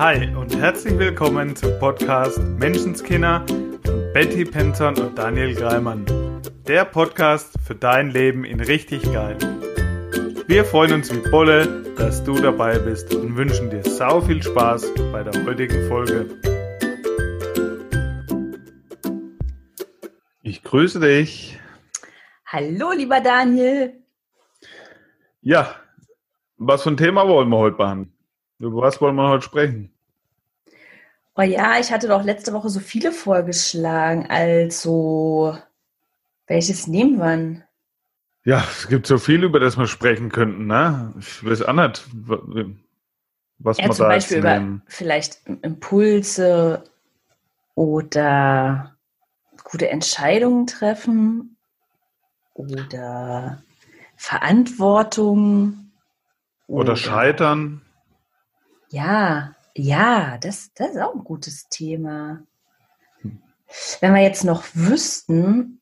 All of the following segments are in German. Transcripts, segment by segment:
Hi und herzlich willkommen zum Podcast Menschenskinder von Betty Penton und Daniel Greimann. Der Podcast für dein Leben in richtig geil. Wir freuen uns wie Bolle, dass du dabei bist und wünschen dir sau viel Spaß bei der heutigen Folge. Ich grüße dich. Hallo, lieber Daniel. Ja, was für ein Thema wollen wir heute behandeln? Über was wollen wir heute sprechen? Oh ja, ich hatte doch letzte Woche so viele vorgeschlagen. Also, welches nehmen wir? Ja, es gibt so viel, über das wir sprechen könnten. Ne? Ich weiß auch nicht, was ja, man zum da Beispiel über vielleicht Impulse oder gute Entscheidungen treffen oder Verantwortung Oder scheitern. Ja, ja, das, das ist auch ein gutes Thema. Hm. Wenn wir jetzt noch wüssten,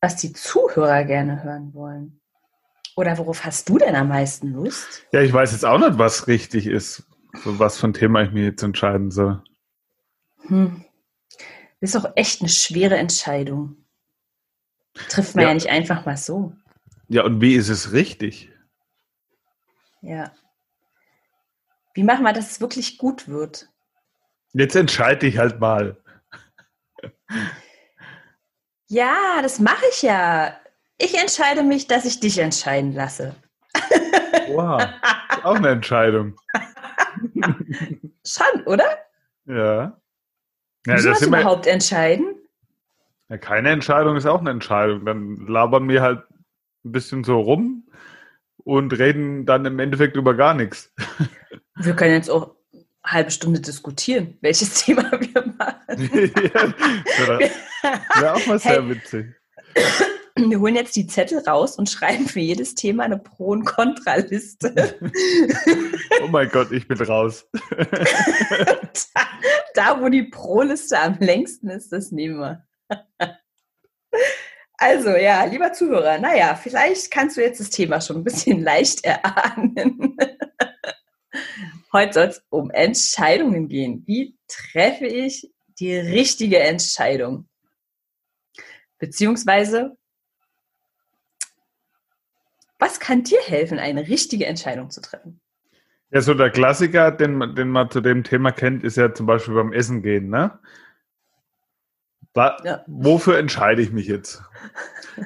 was die Zuhörer gerne hören wollen. Oder worauf hast du denn am meisten Lust? Ja, ich weiß jetzt auch nicht, was richtig ist. So was für ein Thema ich mir jetzt entscheiden soll. Hm. Das ist auch echt eine schwere Entscheidung. Trifft man ja, Ja. nicht einfach mal so. Ja, und wie ist es richtig? Ja. Wie machen wir, dass es wirklich gut wird? Jetzt entscheide ich halt mal. Ja, das mache ich ja. Ich entscheide mich, dass ich dich entscheiden lasse. Wow, auch eine Entscheidung. Schon, oder? Ja. Ja, Wieso das wir, überhaupt entscheiden? ja, keine Entscheidung ist auch eine Entscheidung. Dann labern wir halt ein bisschen so rum und reden dann im Endeffekt über gar nichts. Wir können jetzt auch eine halbe Stunde diskutieren, welches Thema wir machen. ja, wäre auch mal sehr Hey. witzig. Wir holen jetzt die Zettel raus und schreiben für jedes Thema eine Pro- und Kontraliste. Oh mein Gott, ich bin raus. da, da, wo die Pro-Liste am längsten ist, das nehmen wir. Also ja, lieber Zuhörer, naja, vielleicht kannst du jetzt das Thema schon ein bisschen leicht erahnen. Heute soll es um Entscheidungen gehen. Wie treffe ich die richtige Entscheidung? Beziehungsweise, was kann dir helfen, eine richtige Entscheidung zu treffen? Ja, so der Klassiker, den, man- den man zu dem Thema kennt, ist ja zum Beispiel beim Essen gehen, ne? Wa- Ja. Wofür entscheide ich mich jetzt?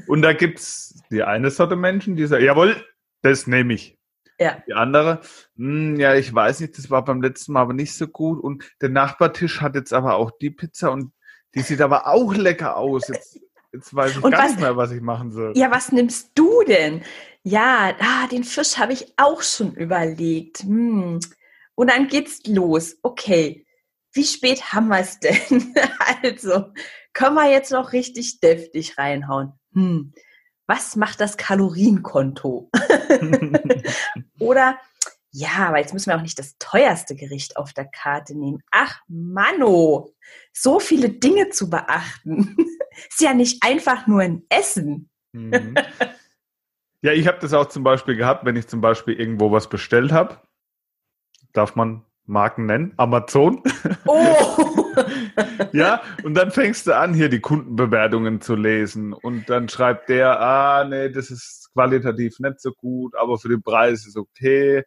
Und da gibt's die eine Sorte Menschen, die sagen, jawohl, das nehme ich. Ja. Die andere, "Hm, ja, ich weiß nicht, das war beim letzten Mal aber nicht so gut. Und der Nachbartisch hat jetzt aber auch die Pizza und die sieht aber auch lecker aus. Jetzt, jetzt weiß ich Und gar was- nicht mehr, was ich machen soll. Ja, was nimmst du denn? Ja, ah, den Fisch habe ich auch schon überlegt. Hm. Und dann geht's los. Okay, wie spät haben wir es denn? also, können wir jetzt noch richtig deftig reinhauen? Hm. Was macht das Kalorienkonto? Oder, ja, aber jetzt müssen wir auch nicht das teuerste Gericht auf der Karte nehmen. Ach, Manno, so viele Dinge zu beachten. Ist ja nicht einfach nur ein Essen. Mhm. Ja, ich habe das auch zum Beispiel gehabt, wenn ich zum Beispiel irgendwo was bestellt habe. Darf man Marken nennen? Amazon. Oh! Ja, und dann fängst du an, hier die Kundenbewertungen zu lesen. Und dann schreibt der, ah, nee, das ist qualitativ nicht so gut, aber für den Preis ist okay.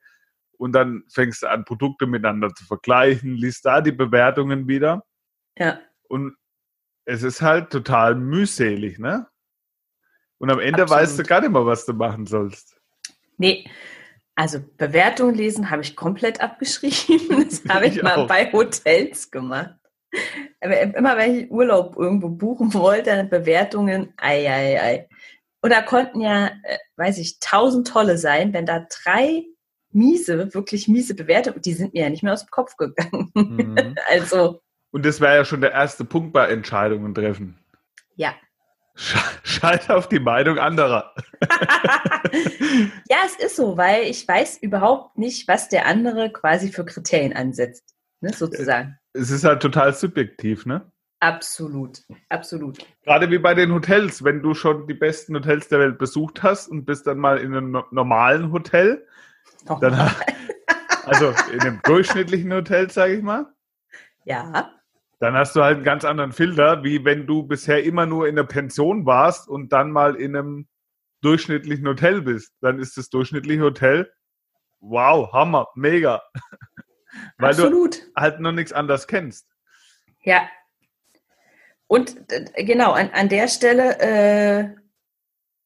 Und dann fängst du an, Produkte miteinander zu vergleichen, liest da die Bewertungen wieder. ja, Und es ist halt total mühselig, ne? Und am Ende Absolut. weißt du gar nicht mehr, was du machen sollst. nee. Also Bewertungen lesen habe ich komplett abgeschrieben. Das habe ich, Ich mal auch. bei Hotels gemacht. Aber Immer wenn ich Urlaub irgendwo buchen wollte, dann Bewertungen, ei, ei, ei. Und da konnten ja, äh, weiß ich, tausend tolle sein, wenn da drei miese, wirklich miese Bewertungen, die sind mir ja nicht mehr aus dem Kopf gegangen. Mhm. Also, Und das wäre ja schon der erste Punkt bei Entscheidungen treffen. ja. Sch- Schalt auf die Meinung anderer. ja, es ist so, weil ich weiß überhaupt nicht, was der andere quasi für Kriterien ansetzt, ne, sozusagen. Es ist halt total subjektiv, ne? Absolut, absolut. Gerade wie bei den Hotels, wenn du schon die besten Hotels der Welt besucht hast und bist dann mal in einem no- normalen Hotel, dann ha- Also in einem durchschnittlichen Hotel, sage ich mal. Ja. Dann hast du halt einen ganz anderen Filter, wie wenn du bisher immer nur in einer Pension warst und dann mal in einem durchschnittlichen Hotel bist. Dann ist das durchschnittliche Hotel, wow, Hammer, mega. Weil Absolut. du halt noch nichts anderes kennst. Ja. Und äh, genau, an, an der Stelle äh,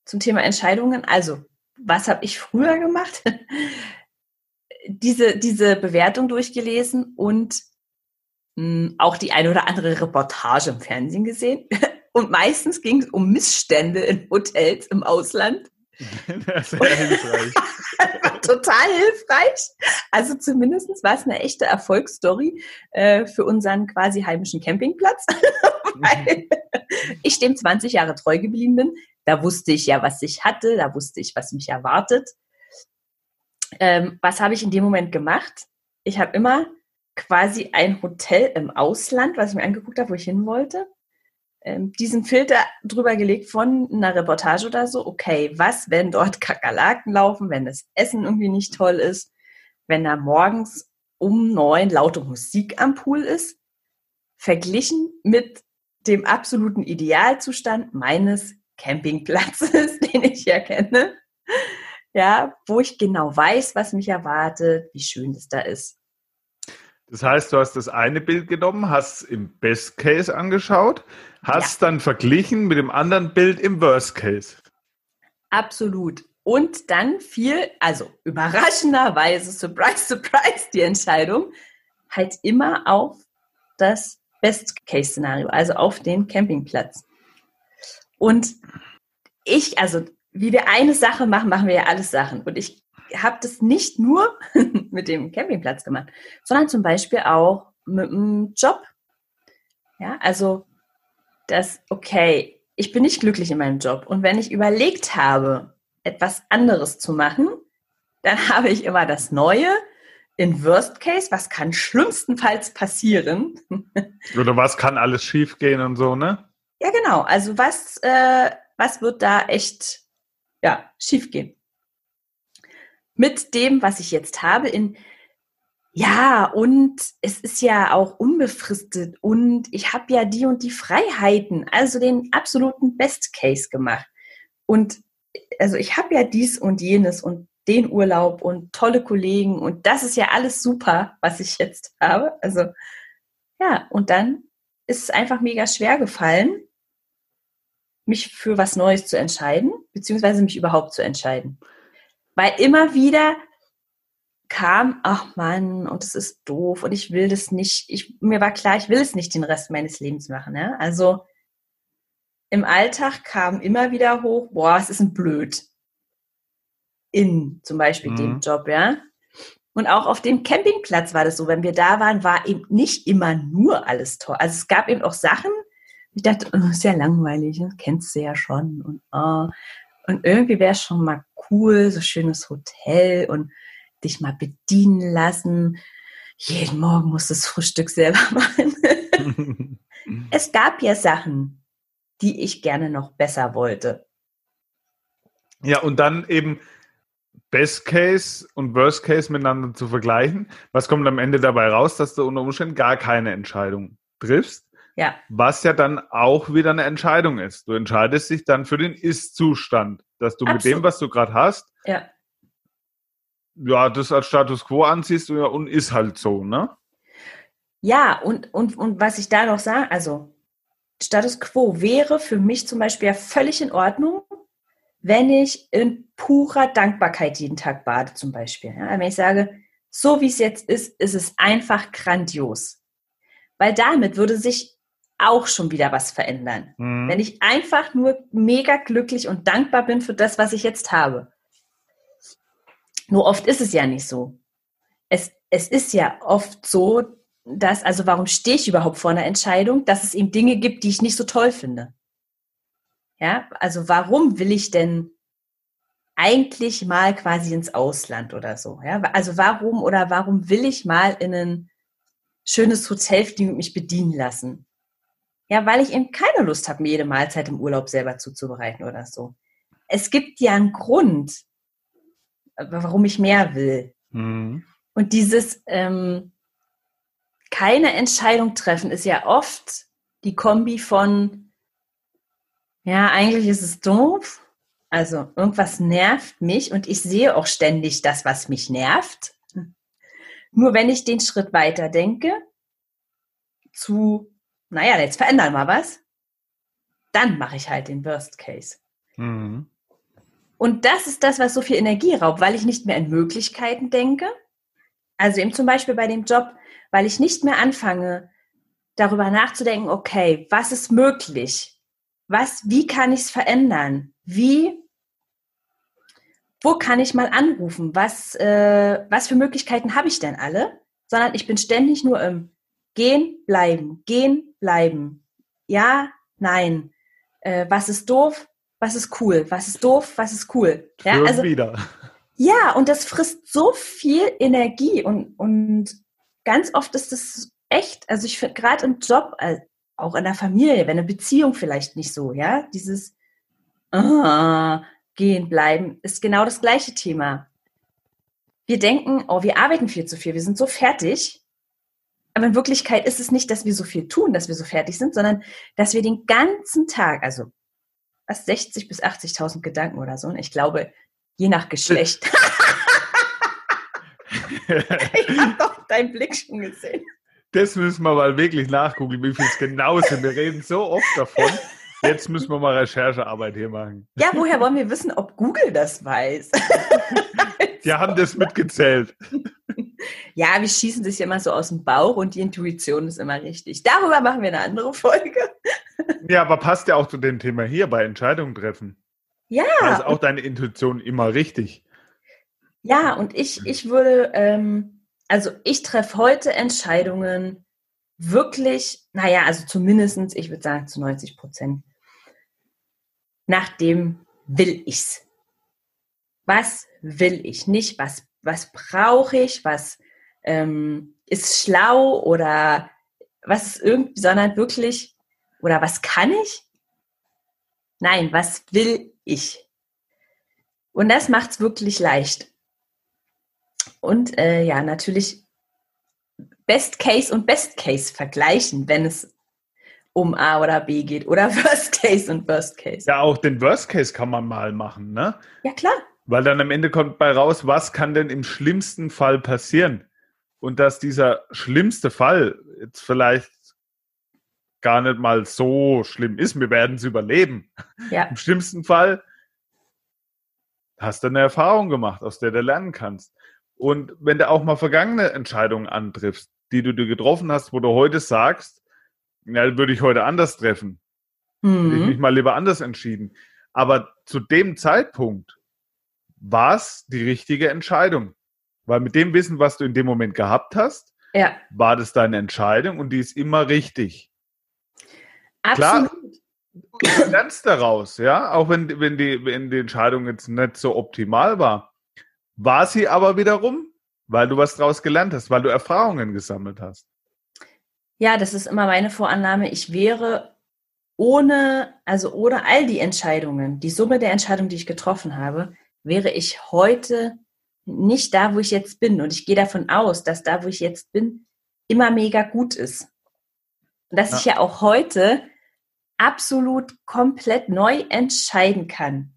zum Thema Entscheidungen. Also, was habe ich früher gemacht? diese, diese Bewertung durchgelesen und mh, hm, auch die eine oder andere Reportage im Fernsehen gesehen. Und meistens ging es um Missstände in Hotels im Ausland. Sehr hilfreich. Total hilfreich. Also zumindest war es eine echte Erfolgsstory äh, für unseren quasi heimischen Campingplatz. Weil ich dem 20 Jahre treu geblieben bin. Da wusste ich ja, was ich hatte, da wusste ich, was mich erwartet. Ähm, was habe ich in dem Moment gemacht? Ich habe immer quasi ein Hotel im Ausland, was ich mir angeguckt habe, wo ich hin wollte, diesen Filter drüber gelegt von einer Reportage oder so. Okay, was, wenn dort Kakerlaken laufen, wenn das Essen irgendwie nicht toll ist, wenn da morgens um neun laute Musik am Pool ist, verglichen mit dem absoluten Idealzustand meines Campingplatzes, den ich ja kenne. Ja, wo ich genau weiß, was mich erwartet, wie schön es da ist. Das heißt, du hast das eine Bild genommen, hast es im Best Case angeschaut, hast ja. dann verglichen mit dem anderen Bild im Worst Case. Absolut. Und dann fiel, also überraschenderweise, surprise, surprise, die Entscheidung, halt immer auf das Best-Case-Szenario, also auf den Campingplatz. Und ich, also wie wir eine Sache machen, machen wir ja alles Sachen. Und ich habe das nicht nur mit dem Campingplatz gemacht, sondern zum Beispiel auch mit dem Job. Ja, also das, okay, ich bin nicht glücklich in meinem Job. Und wenn ich überlegt habe, etwas anderes zu machen, dann habe ich immer das Neue in Worst Case, was kann schlimmstenfalls passieren? Oder was kann alles schiefgehen und so, ne? Ja, genau. Also was, äh, was wird da echt ja, schiefgehen? Mit dem, was ich jetzt habe, in ja, und es ist ja auch unbefristet und ich habe ja die und die Freiheiten, also den absoluten Best Case gemacht. Und also ich habe ja dies und jenes und den Urlaub und tolle Kollegen und das ist ja alles super, was ich jetzt habe. Also ja, und dann ist es einfach mega schwer gefallen, mich für was Neues zu entscheiden, beziehungsweise mich überhaupt zu entscheiden. Weil immer wieder kam, ach Mann, und es ist doof und ich will das nicht, ich, mir war klar, ich will es nicht den Rest meines Lebens machen. Ja? Also im Alltag kam immer wieder hoch, boah, es ist ein Blöd in zum Beispiel mhm. dem Job, ja. Und auch auf dem Campingplatz war das so, wenn wir da waren, war eben nicht immer nur alles toll. Also es gab eben auch Sachen, ich dachte, oh, ist ja langweilig, das kennst du ja schon. Und, oh. und irgendwie wäre es schon mal cool, so schönes Hotel und dich mal bedienen lassen. Jeden Morgen musst du das Frühstück selber machen. es gab ja Sachen, die ich gerne noch besser wollte. Ja, und dann eben Best Case und Worst Case miteinander zu vergleichen. Was kommt am Ende dabei raus, dass du unter Umständen gar keine Entscheidung triffst? Ja. Was ja dann auch wieder eine Entscheidung ist. Du entscheidest dich dann für den Ist-Zustand, dass du Absolut. mit dem, was du gerade hast, ja. ja, das als Status Quo anziehst und ist halt so, ne? Ja, und, und, und was ich da noch sage, also Status Quo wäre für mich zum Beispiel ja völlig in Ordnung, wenn ich in purer Dankbarkeit jeden Tag bade, zum Beispiel. Ja, wenn ich sage, so wie es jetzt ist, ist es einfach grandios. Weil damit würde sich auch schon wieder was verändern. Mhm. Wenn ich einfach nur mega glücklich und dankbar bin für das, was ich jetzt habe. Nur oft ist es ja nicht so. Es, es ist ja oft so, dass, also warum stehe ich überhaupt vor einer Entscheidung, dass es eben Dinge gibt, die ich nicht so toll finde. Ja, also warum will ich denn eigentlich mal quasi ins Ausland oder so? Ja, also warum oder warum will ich mal in ein schönes Hotel fliegen und mich bedienen lassen? Ja, weil ich eben keine Lust habe, mir jede Mahlzeit im Urlaub selber zuzubereiten oder so. Es gibt ja einen Grund, warum ich mehr will. Mhm. Und dieses ähm, keine Entscheidung treffen ist ja oft die Kombi von, ja, eigentlich ist es doof. Also irgendwas nervt mich und ich sehe auch ständig das, was mich nervt. Nur wenn ich den Schritt weiter denke, zu, naja, jetzt verändern wir was, dann mache ich halt den Worst Case. Mhm. Und das ist das, was so viel Energie raubt, weil ich nicht mehr in Möglichkeiten denke. Also eben zum Beispiel bei dem Job, weil ich nicht mehr anfange, darüber nachzudenken, okay, was ist möglich? Was, wie kann ich es verändern? Wie, wo kann ich mal anrufen? Was, äh, was für Möglichkeiten habe ich denn alle? Sondern ich bin ständig nur im Gehen, bleiben, gehen, bleiben. Ja, nein. Äh, was ist doof? Was ist cool? Was ist doof? Was ist cool? Ja, also, wieder. Ja, und das frisst so viel Energie und, und ganz oft ist es echt, also ich finde gerade im Job, äh, auch in der Familie, wenn eine Beziehung vielleicht nicht so, ja, dieses ah, gehen bleiben ist genau das gleiche Thema. Wir denken, oh, wir arbeiten viel zu viel, wir sind so fertig. Aber in Wirklichkeit ist es nicht, dass wir so viel tun, dass wir so fertig sind, sondern dass wir den ganzen Tag, also was 60 bis 80.000 Gedanken oder so, und ich glaube, Je nach Geschlecht. ich habe doch deinen Blick schon gesehen. Das müssen wir mal wirklich nachgucken, wie viel es genau sind. Wir reden so oft davon. Jetzt müssen wir mal Recherchearbeit hier machen. Ja, woher wollen wir wissen, ob Google das weiß? Die haben das mitgezählt. Ja, wir schießen das ja immer so aus dem Bauch und die Intuition ist immer richtig. Darüber machen wir eine andere Folge. Ja, aber passt ja auch zu dem Thema hier bei Entscheidungen treffen. Ja. Da ist auch deine Intuition immer richtig. Ja, und ich, ich würde, ähm, also ich treffe heute Entscheidungen wirklich, naja, also zumindestens, ich würde sagen zu 90 Prozent, nach dem will ich's. Was will ich? Nicht, was, was brauche ich, was ähm, ist schlau oder was irgendwie, sondern wirklich, oder was kann ich? Nein, was will ich. Und das macht es wirklich leicht. Und äh, ja, natürlich Best Case und Best Case vergleichen, wenn es um A oder B geht oder Worst Case und Worst Case. Ja, auch den Worst Case kann man mal machen, ne? Ja, klar. Weil dann am Ende kommt bei raus, was kann denn im schlimmsten Fall passieren? Und dass dieser schlimmste Fall jetzt vielleicht gar nicht mal so schlimm ist. Wir werden es überleben. Ja. Im schlimmsten Fall hast du eine Erfahrung gemacht, aus der du lernen kannst. Und wenn du auch mal vergangene Entscheidungen antriffst, die du dir getroffen hast, wo du heute sagst, ja, würde ich heute anders treffen. Mhm. Hätte ich mich mal lieber anders entschieden. Aber zu dem Zeitpunkt war es die richtige Entscheidung. Weil mit dem Wissen, was du in dem Moment gehabt hast, ja. war das deine Entscheidung und die ist immer richtig. Absolut. Klar, du lernst daraus, ja, auch wenn, wenn, die, wenn die Entscheidung jetzt nicht so optimal war. War sie aber wiederum, weil du was daraus gelernt hast, weil du Erfahrungen gesammelt hast. Ja, das ist immer meine Vorannahme. Ich wäre ohne, also ohne all die Entscheidungen, die Summe der Entscheidungen, die ich getroffen habe, wäre ich heute nicht da, wo ich jetzt bin. Und ich gehe davon aus, dass da, wo ich jetzt bin, immer mega gut ist. Und dass ja. ich ja auch heute absolut komplett neu entscheiden kann.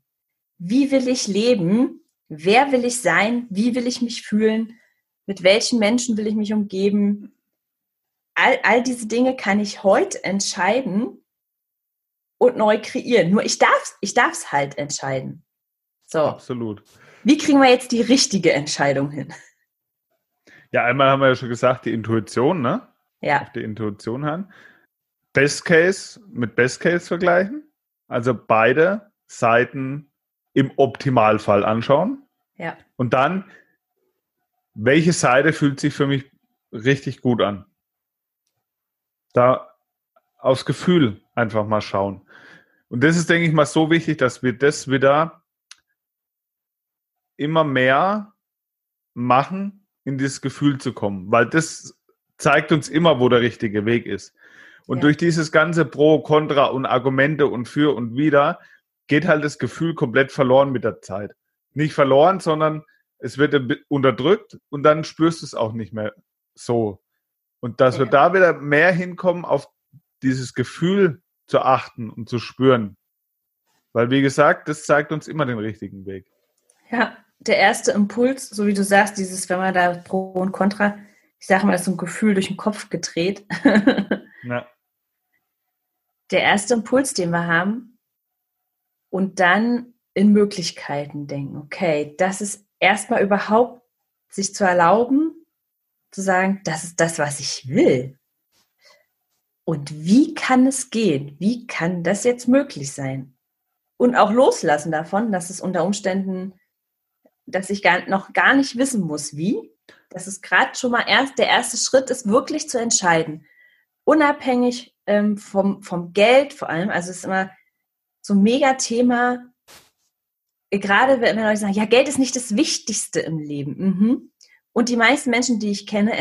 Wie will ich leben? Wer will ich sein? Wie will ich mich fühlen? Mit welchen Menschen will ich mich umgeben? All, all diese Dinge kann ich heute entscheiden und neu kreieren. Nur ich darf es ich darf's halt entscheiden. So. Absolut. Wie kriegen wir jetzt die richtige Entscheidung hin? Ja, einmal haben wir ja schon gesagt, die Intuition, ne? Ja. Auf die Intuition hören. Best Case mit Best Case vergleichen. Also beide Seiten im Optimalfall anschauen. Ja. Und dann, welche Seite fühlt sich für mich richtig gut an? Da aufs Gefühl einfach mal schauen. Und das ist, denke ich mal, so wichtig, dass wir das wieder immer mehr machen, in dieses Gefühl zu kommen, weil das zeigt uns immer, wo der richtige Weg ist. Und ja. durch dieses ganze Pro, Contra und Argumente und für und wieder geht halt das Gefühl komplett verloren mit der Zeit. Nicht verloren, sondern es wird unterdrückt und dann spürst du es auch nicht mehr so. Und dass Ja. wir da wieder mehr hinkommen, auf dieses Gefühl zu achten und zu spüren. Weil, wie gesagt, das zeigt uns immer den richtigen Weg. Ja, der erste Impuls, so wie du sagst, dieses, wenn man da Pro und Contra, ich sage mal, ist so ein Gefühl durch den Kopf gedreht. Ja. der erste Impuls, den wir haben, und dann in Möglichkeiten denken. Okay, das ist erstmal überhaupt sich zu erlauben, zu sagen, das ist das, was ich will. Und wie kann es gehen? Wie kann das jetzt möglich sein? Und auch loslassen davon, dass es unter Umständen, dass ich gar, noch gar nicht wissen muss, wie. Das ist gerade schon mal erst der erste Schritt, ist wirklich zu entscheiden. Unabhängig ähm, vom, vom Geld vor allem. Also es ist immer so ein Mega-Thema. Gerade wenn Leute sagen, ja, Geld ist nicht das Wichtigste im Leben. Mhm. Und die meisten Menschen, die ich kenne,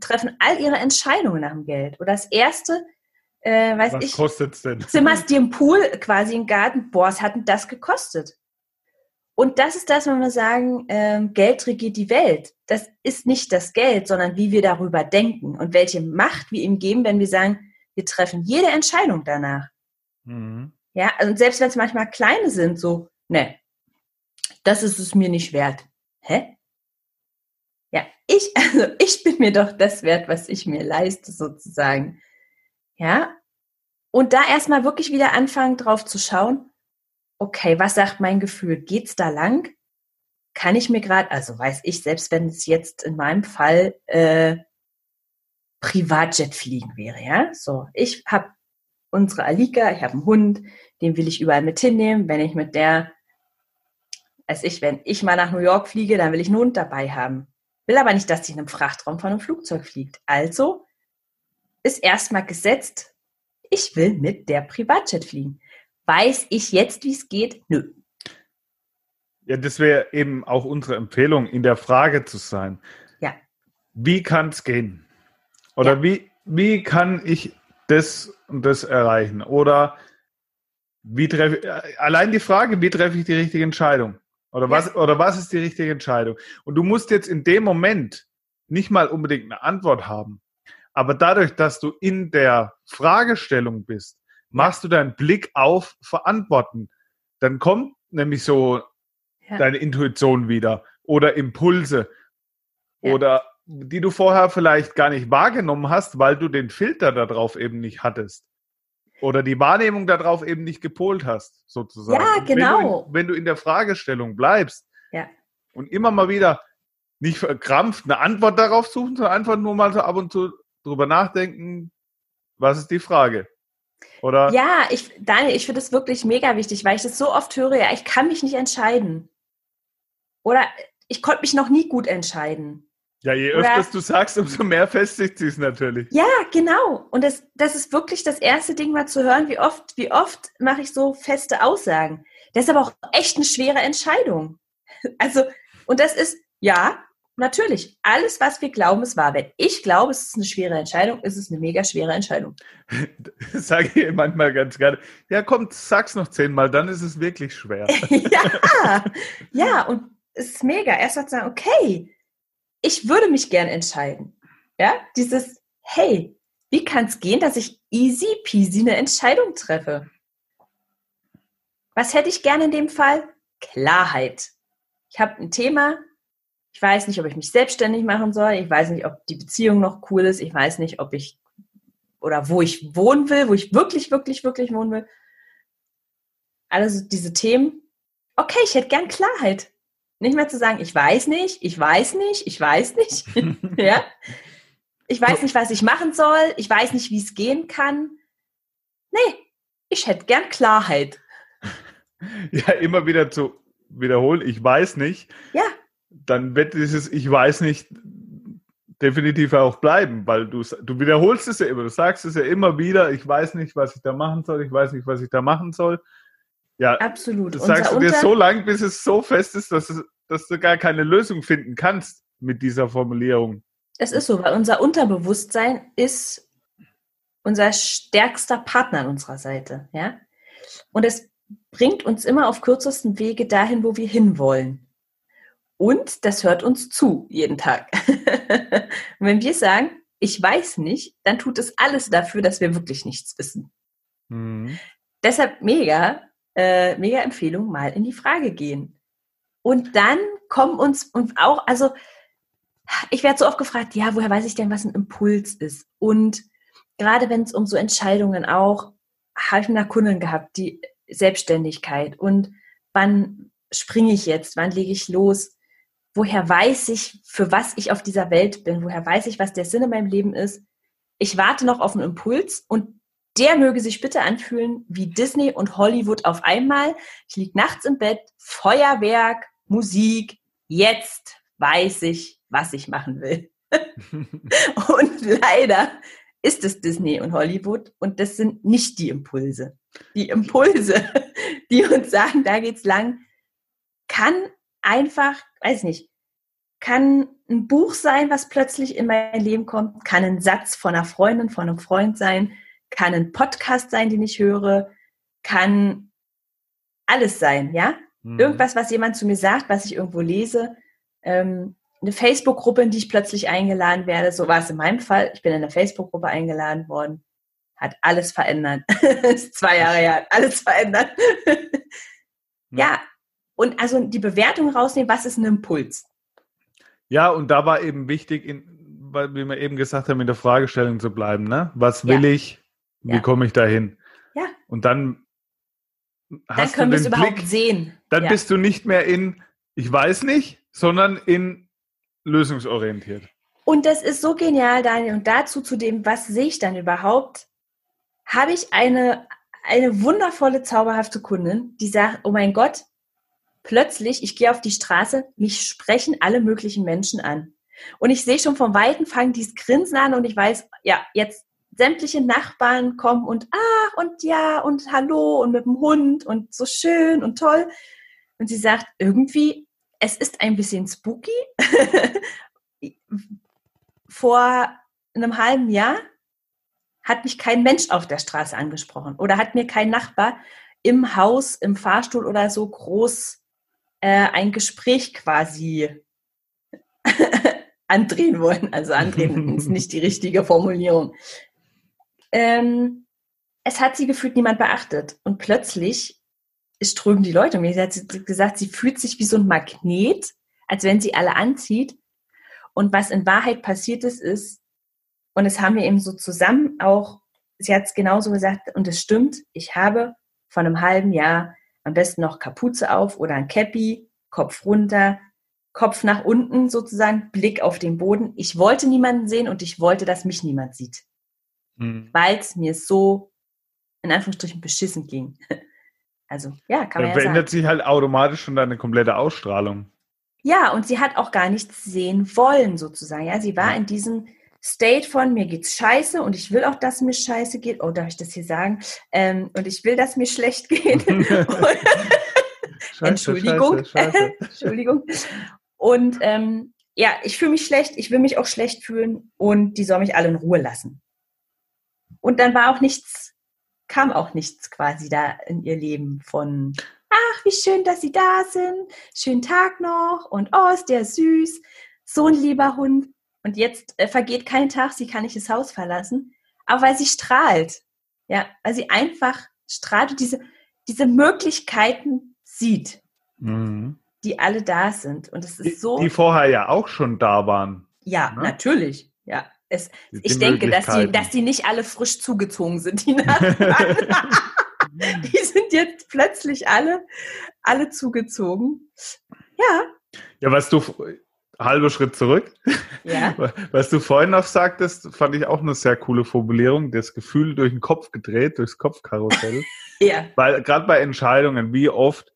treffen all ihre Entscheidungen nach dem Geld. Oder das erste, äh, weiß Was ich, kostet's denn? zimmerst dir im Pool quasi im Garten, boah, was hat denn das gekostet? Und das ist das, wenn wir sagen, ähm, Geld regiert die Welt. Das ist nicht das Geld, sondern wie wir darüber denken und welche Macht wir ihm geben, wenn wir sagen, wir treffen jede Entscheidung danach. Mhm. Ja, also selbst wenn es manchmal kleine sind, so, ne, das ist es mir nicht wert. Hä? Ja, ich, also ich bin mir doch das wert, was ich mir leiste, sozusagen. Ja, und da erstmal wirklich wieder anfangen, drauf zu schauen, okay, was sagt mein Gefühl? Geht's da lang? Kann ich mir gerade, also weiß ich, selbst wenn es jetzt in meinem Fall äh, Privatjet fliegen wäre, ja, so, ich habe unsere Alika, ich habe einen Hund, den will ich überall mit hinnehmen. Wenn ich mit der, als ich, wenn ich mal nach New York fliege, dann will ich einen Hund dabei haben. Will aber nicht, dass sie in einem Frachtraum von einem Flugzeug fliegt. Also ist erstmal gesetzt, ich will mit der Privatjet fliegen. Weiß ich jetzt, wie es geht? Nö. Ja, das wäre eben auch unsere Empfehlung, in der Frage zu sein. Ja. Wie kann es gehen? Oder Ja. wie, wie kann ich das und das erreichen? Oder wie treffe äh, allein die Frage, wie treffe ich die richtige Entscheidung? Oder Ja. was, oder was ist die richtige Entscheidung? Und du musst jetzt in dem Moment nicht mal unbedingt eine Antwort haben. Aber dadurch, dass du in der Fragestellung bist, machst du deinen Blick auf Verantworten. Dann kommt nämlich so Ja. deine Intuition wieder oder Impulse Ja. oder die du vorher vielleicht gar nicht wahrgenommen hast, weil du den Filter darauf eben nicht hattest. Oder die Wahrnehmung darauf eben nicht gepolt hast, sozusagen. Ja, Und wenn genau. du in, wenn du in der Fragestellung bleibst Ja. und immer mal wieder nicht verkrampft eine Antwort darauf suchen, sondern einfach nur mal so ab und zu drüber nachdenken, was ist die Frage? Oder Ja, ich, Daniel, ich finde das wirklich mega wichtig, weil ich das so oft höre, ja, ich kann mich nicht entscheiden. Oder ich konnte mich noch nie gut entscheiden. Ja, je Oder- öfter du sagst, umso mehr festigt sie es natürlich. Ja, genau. Und das, das ist wirklich das erste Ding, mal zu hören, wie oft, wie oft mache ich so feste Aussagen. Das ist aber auch echt eine schwere Entscheidung. Also, und das ist, ja, natürlich, alles, was wir glauben, ist wahr. Wenn ich glaube, es ist eine schwere Entscheidung, ist es eine mega schwere Entscheidung. Das sage ich manchmal ganz gerne. Ja, komm, sag's noch zehnmal, dann ist es wirklich schwer. ja, ja, und es ist mega. Erst mal zu sagen, okay, ich würde mich gern entscheiden. Ja, dieses, hey, wie kann es gehen, dass ich easy peasy eine Entscheidung treffe? Was hätte ich gerne in dem Fall? Klarheit. Ich habe ein Thema. Ich weiß nicht, ob ich mich selbstständig machen soll. Ich weiß nicht, ob die Beziehung noch cool ist. Ich weiß nicht, ob ich oder wo ich wohnen will, wo ich wirklich, wirklich, wirklich wohnen will. Also diese Themen. Okay, ich hätte gern Klarheit. Nicht mehr zu sagen, ich weiß nicht, ich weiß nicht, ich weiß nicht. ja? Ich weiß nicht, was ich machen soll. Ich weiß nicht, wie es gehen kann. Nee, ich hätte gern Klarheit. Ja, immer wieder zu wiederholen, ich weiß nicht, Ja, dann wird dieses Ich weiß nicht definitiv auch bleiben, weil du, du wiederholst es ja immer, du sagst es ja immer wieder, ich weiß nicht, was ich da machen soll, ich weiß nicht, was ich da machen soll. Ja, absolut. das sagst du Unser dir Unter- so lang, bis es so fest ist, dass, es, dass du gar keine Lösung finden kannst mit dieser Formulierung. Es ist so, weil unser Unterbewusstsein ist unser stärkster Partner an unserer Seite, ja. Und es bringt uns immer auf kürzesten Wege dahin, wo wir hinwollen. Und das hört uns zu jeden Tag. und wenn wir sagen, ich weiß nicht, dann tut es alles dafür, dass wir wirklich nichts wissen. Mhm. Deshalb mega, äh, mega Empfehlung, mal in die Frage gehen. Und dann kommen uns und auch, also ich werde so oft gefragt, ja, woher weiß ich denn, was ein Impuls ist? Und gerade wenn es um so Entscheidungen auch, habe ich mit einer Kundin gehabt, die Selbstständigkeit und wann springe ich jetzt, wann lege ich los? Woher weiß ich, für was ich auf dieser Welt bin, woher weiß ich, was der Sinn in meinem Leben ist. Ich warte noch auf einen Impuls und der möge sich bitte anfühlen wie Disney und Hollywood auf einmal. Ich liege nachts im Bett, Feuerwerk, Musik, jetzt weiß ich, was ich machen will. und leider ist es Disney und Hollywood und das sind nicht die Impulse. Die Impulse, die uns sagen, da geht's lang, kann einfach, weiß nicht, kann ein Buch sein, was plötzlich in mein Leben kommt, kann ein Satz von einer Freundin, von einem Freund sein, kann ein Podcast sein, den ich höre, kann alles sein, ja? Mhm. Irgendwas, was jemand zu mir sagt, was ich irgendwo lese, ähm, eine Facebook-Gruppe, in die ich plötzlich eingeladen werde, so war es in meinem Fall. Ich bin in eine Facebook-Gruppe eingeladen worden, hat alles verändert. zwei Jahre her, alles verändert. ja, und also die Bewertung rausnehmen, was ist ein Impuls? Ja, und da war eben wichtig, in, wie wir eben gesagt haben, in der Fragestellung zu bleiben. Ne? Was will ja. ich? Wie ja. komme ich dahin? Ja. Und dann hast dann können wir es überhaupt sehen. Dann ja. bist du nicht mehr in, ich weiß nicht, sondern in lösungsorientiert. Und das ist so genial, Daniel. Und dazu zu dem, was sehe ich dann überhaupt, habe ich eine, eine wundervolle, zauberhafte Kundin, die sagt, oh mein Gott, plötzlich, ich gehe auf die Straße, mich sprechen alle möglichen Menschen an. Und ich sehe schon vom Weiten fangen dieses Grinsen an und ich weiß, ja, jetzt sämtliche Nachbarn kommen und ach und ja und hallo und mit dem Hund und so schön und toll. Und sie sagt irgendwie, es ist ein bisschen spooky. Vor einem halben Jahr hat mich kein Mensch auf der Straße angesprochen oder hat mir kein Nachbar im Haus, im Fahrstuhl oder so groß äh, ein Gespräch quasi andrehen wollen. Also andrehen ist nicht die richtige Formulierung. Ähm, es hat sie gefühlt niemand beachtet. Und plötzlich strömen die Leute. Hat sie gesagt, sie fühlt sich wie so ein Magnet, als wenn sie alle anzieht. Und was in Wahrheit passiert ist, ist, und es haben wir eben so zusammen auch, sie hat es genauso gesagt, und es stimmt, ich habe vor einem halben Jahr am besten noch Kapuze auf oder ein Cappy, Kopf runter, Kopf nach unten sozusagen, Blick auf den Boden. Ich wollte niemanden sehen und ich wollte, dass mich niemand sieht. Mhm. Weil es mir so in Anführungsstrichen beschissen ging. Also, ja, kann man Dann ja verändert sich halt automatisch schon deine komplette Ausstrahlung. Ja, und sie hat auch gar nichts sehen wollen, sozusagen. Ja, sie war ja. in diesem State von mir geht's scheiße und ich will auch, dass mir scheiße geht. Oh, darf ich das hier sagen? Ähm, und ich will, dass mir schlecht geht. scheiße, Entschuldigung. Scheiße, scheiße. Entschuldigung. Und ähm, ja, ich fühle mich schlecht, ich will mich auch schlecht fühlen und die soll mich alle in Ruhe lassen. Und dann war auch nichts, kam auch nichts quasi da in ihr Leben von, ach, wie schön, dass Sie da sind, schönen Tag noch und oh, ist der süß, so ein lieber Hund. Und jetzt äh, vergeht kein Tag, sie kann nicht das Haus verlassen, aber weil sie strahlt. Ja, weil sie einfach strahlt und diese, diese Möglichkeiten sieht, mhm. die alle da sind. Und es ist so. Die vorher ja auch schon da waren. Ja, ne? natürlich. Ja. Es, ich denke, dass die, dass die nicht alle frisch zugezogen sind, die die sind jetzt plötzlich alle, alle zugezogen. Ja. Ja, was du, halber Schritt zurück. Ja. Was du vorhin noch sagtest, fand ich auch eine sehr coole Formulierung. Das Gefühl durch den Kopf gedreht, durchs Kopfkarussell. ja. Weil gerade bei Entscheidungen, wie oft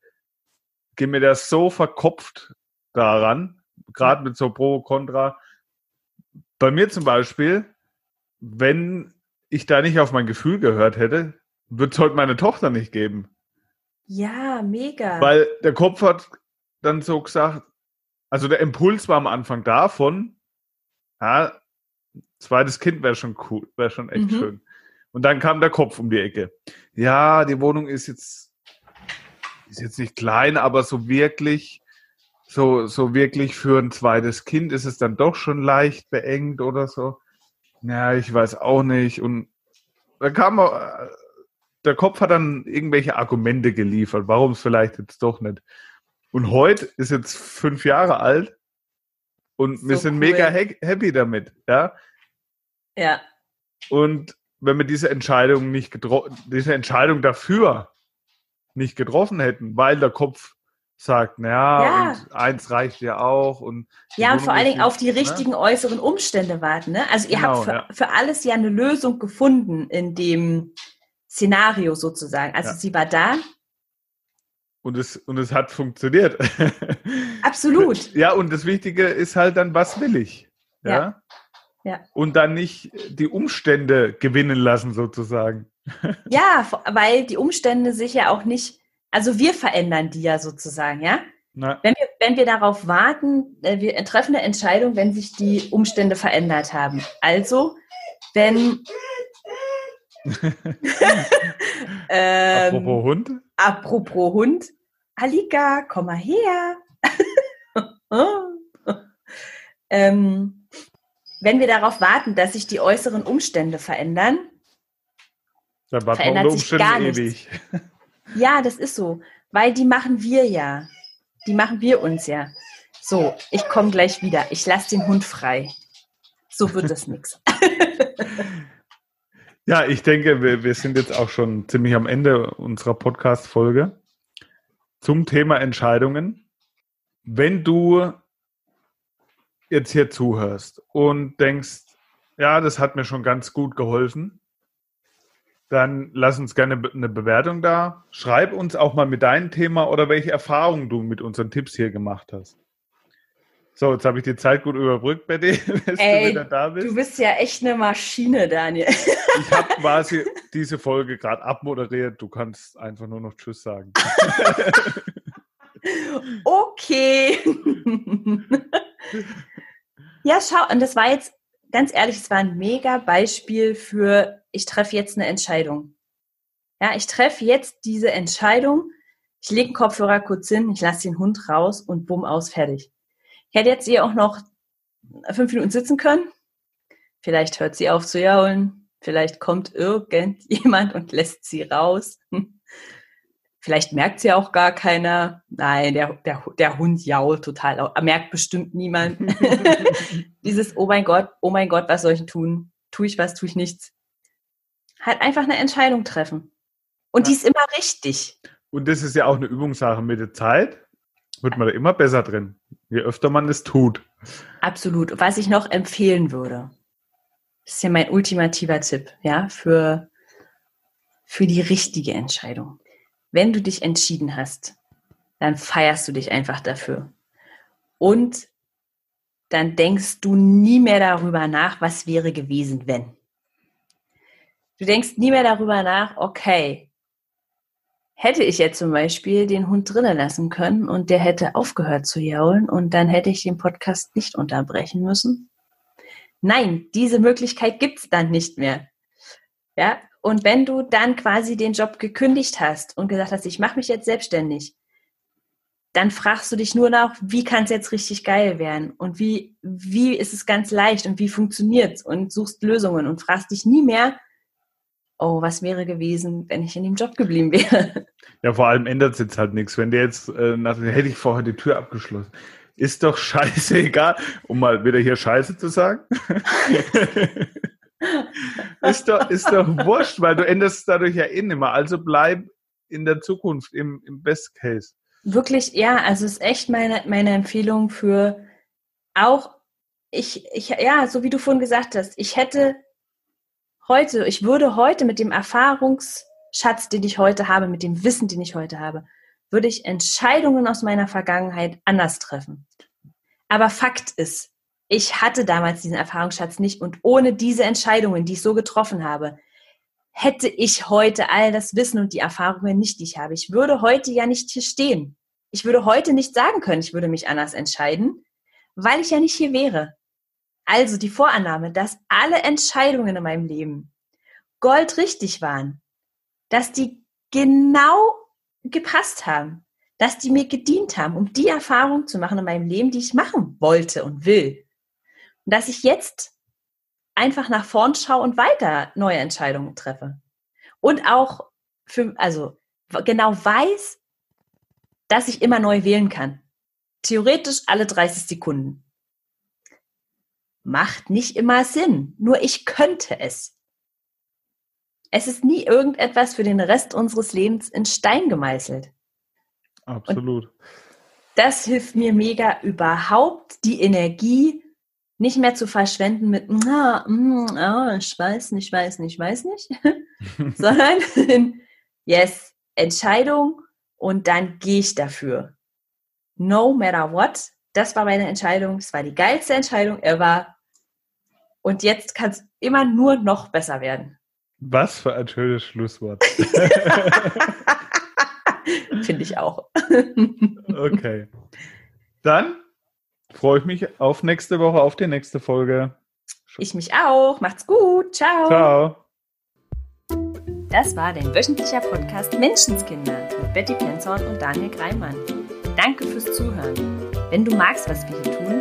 geht mir das so verkopft daran, gerade mit so Pro, Contra. Bei mir zum Beispiel, wenn ich da nicht auf mein Gefühl gehört hätte, würde es heute meine Tochter nicht geben. Ja, mega. Weil der Kopf hat dann so gesagt, also der Impuls war am Anfang davon, ja, zweites Kind wäre schon cool, wäre schon echt mhm. schön. Und dann kam der Kopf um die Ecke. Ja, die Wohnung ist jetzt, ist jetzt nicht klein, aber so wirklich so, so wirklich für ein zweites Kind ist es dann doch schon leicht beengt oder so. Ja, ich weiß auch nicht. Und da kam äh, der Kopf hat dann irgendwelche Argumente geliefert, warum es vielleicht jetzt doch nicht. Und heute ist jetzt fünf Jahre alt und so wir sind cool. mega happy damit, ja. Ja. Und wenn wir diese Entscheidung nicht getroffen, diese Entscheidung dafür nicht getroffen hätten, weil der Kopf sagt, naja, ja. und eins reicht ja auch. Und ja, und vor allen Dingen auf die ne? richtigen äußeren Umstände warten. Ne? Also ihr genau, habt für, ja. für, alles ja eine Lösung gefunden in dem Szenario sozusagen. Also ja. sie war da. Und es, und es hat funktioniert. Absolut. ja, und das Wichtige ist halt dann, was will ich? Ja. ja. Und dann nicht die Umstände gewinnen lassen, sozusagen. ja, weil die Umstände sich ja auch nicht also wir verändern die ja sozusagen, ja? Wenn wir, wenn wir darauf warten, äh, wir treffen eine Entscheidung, wenn sich die Umstände verändert haben. Also, wenn. ähm, apropos Hund? Apropos Hund. Alika, komm mal her. ähm, wenn wir darauf warten, dass sich die äußeren Umstände verändern, dann verändert sich gar nichts. ewig. Ja, das ist so, weil die machen wir ja. Die machen wir uns ja. So, ich komme gleich wieder. Ich lasse den Hund frei. So wird das nichts. Ja, ich denke, wir, wir sind jetzt auch schon ziemlich am Ende unserer Podcast-Folge zum Thema Entscheidungen. Wenn du jetzt hier zuhörst und denkst, ja, das hat mir schon ganz gut geholfen, dann lass uns gerne eine Bewertung da. Schreib uns auch mal mit deinem Thema oder welche Erfahrungen du mit unseren Tipps hier gemacht hast. So, jetzt habe ich die Zeit gut überbrückt, Betty, bis Ey, du wieder da bist. Du bist ja echt eine Maschine, Daniel. Ich habe quasi diese Folge gerade abmoderiert. Du kannst einfach nur noch Tschüss sagen. okay. ja, schau, und das war jetzt, ganz ehrlich, es war ein mega Beispiel für ich treffe jetzt eine Entscheidung. Ja, ich treffe jetzt diese Entscheidung. Ich lege den Kopfhörer kurz hin, ich lasse den Hund raus und bumm aus, fertig. Hätte jetzt ihr auch noch fünf Minuten sitzen können. Vielleicht hört sie auf zu jaulen. Vielleicht kommt irgendjemand und lässt sie raus. Vielleicht merkt sie auch gar keiner. Nein, der, der, der Hund jault total. Merkt bestimmt niemand. Dieses, oh mein Gott, oh mein Gott, was soll ich tun? Tue ich was, tue ich nichts? halt einfach eine Entscheidung treffen. Und ja. die ist immer richtig. Und das ist ja auch eine Übungssache mit der Zeit. Wird man da immer besser drin, je öfter man es tut. Absolut. Was ich noch empfehlen würde, ist ja mein ultimativer Tipp, ja, für, für die richtige Entscheidung. Wenn du dich entschieden hast, dann feierst du dich einfach dafür. Und dann denkst du nie mehr darüber nach, was wäre gewesen, wenn. Du denkst nie mehr darüber nach, okay, hätte ich jetzt zum Beispiel den Hund drinnen lassen können und der hätte aufgehört zu jaulen und dann hätte ich den Podcast nicht unterbrechen müssen. Nein, diese Möglichkeit gibt's dann nicht mehr. Ja, und wenn du dann quasi den Job gekündigt hast und gesagt hast, ich mache mich jetzt selbstständig, dann fragst du dich nur nach, wie kann es jetzt richtig geil werden und wie, wie ist es ganz leicht und wie funktioniert's und suchst Lösungen und fragst dich nie mehr, oh, was wäre gewesen, wenn ich in dem Job geblieben wäre. Ja, vor allem ändert es jetzt halt nichts. Wenn der jetzt, äh, nach, hätte ich vorher die Tür abgeschlossen. Ist doch scheißegal, um mal wieder hier Scheiße zu sagen. ist, doch, ist doch wurscht, weil du änderst dadurch ja eh immer. Also bleib in der Zukunft im, im Best Case. Wirklich, ja, also ist echt meine, meine Empfehlung für auch, ich, ich, ja, so wie du vorhin gesagt hast, ich hätte heute, ich würde heute mit dem Erfahrungsschatz, den ich heute habe, mit dem Wissen, den ich heute habe, würde ich Entscheidungen aus meiner Vergangenheit anders treffen. Aber Fakt ist, ich hatte damals diesen Erfahrungsschatz nicht und ohne diese Entscheidungen, die ich so getroffen habe, hätte ich heute all das Wissen und die Erfahrungen nicht, die ich habe. Ich würde heute ja nicht hier stehen. Ich würde heute nicht sagen können, ich würde mich anders entscheiden, weil ich ja nicht hier wäre. Also die Vorannahme, dass alle Entscheidungen in meinem Leben goldrichtig waren, dass die genau gepasst haben, dass die mir gedient haben, um die Erfahrung zu machen in meinem Leben, die ich machen wollte und will. Und dass ich jetzt einfach nach vorn schaue und weiter neue Entscheidungen treffe. Und auch für, also genau weiß, dass ich immer neu wählen kann. Theoretisch alle 30 Sekunden. Macht nicht immer Sinn, nur ich könnte es. Es ist nie irgendetwas für den Rest unseres Lebens in Stein gemeißelt. Absolut. Und das hilft mir mega überhaupt die Energie nicht mehr zu verschwenden mit, ah, mm, ah, ich weiß nicht, ich weiß nicht, ich weiß nicht, sondern yes, Entscheidung und dann gehe ich dafür. No matter what, das war meine Entscheidung, es war die geilste Entscheidung ever und jetzt kann es immer nur noch besser werden. Was für ein schönes Schlusswort. Finde ich auch. okay. Dann freue ich mich auf nächste Woche, auf die nächste Folge. Ich mich auch. Macht's gut. Ciao. Ciao. Das war dein wöchentlicher Podcast Menschenskinder mit Betty Penzorn und Daniel Greimann. Danke fürs Zuhören. Wenn du magst, was wir hier tun,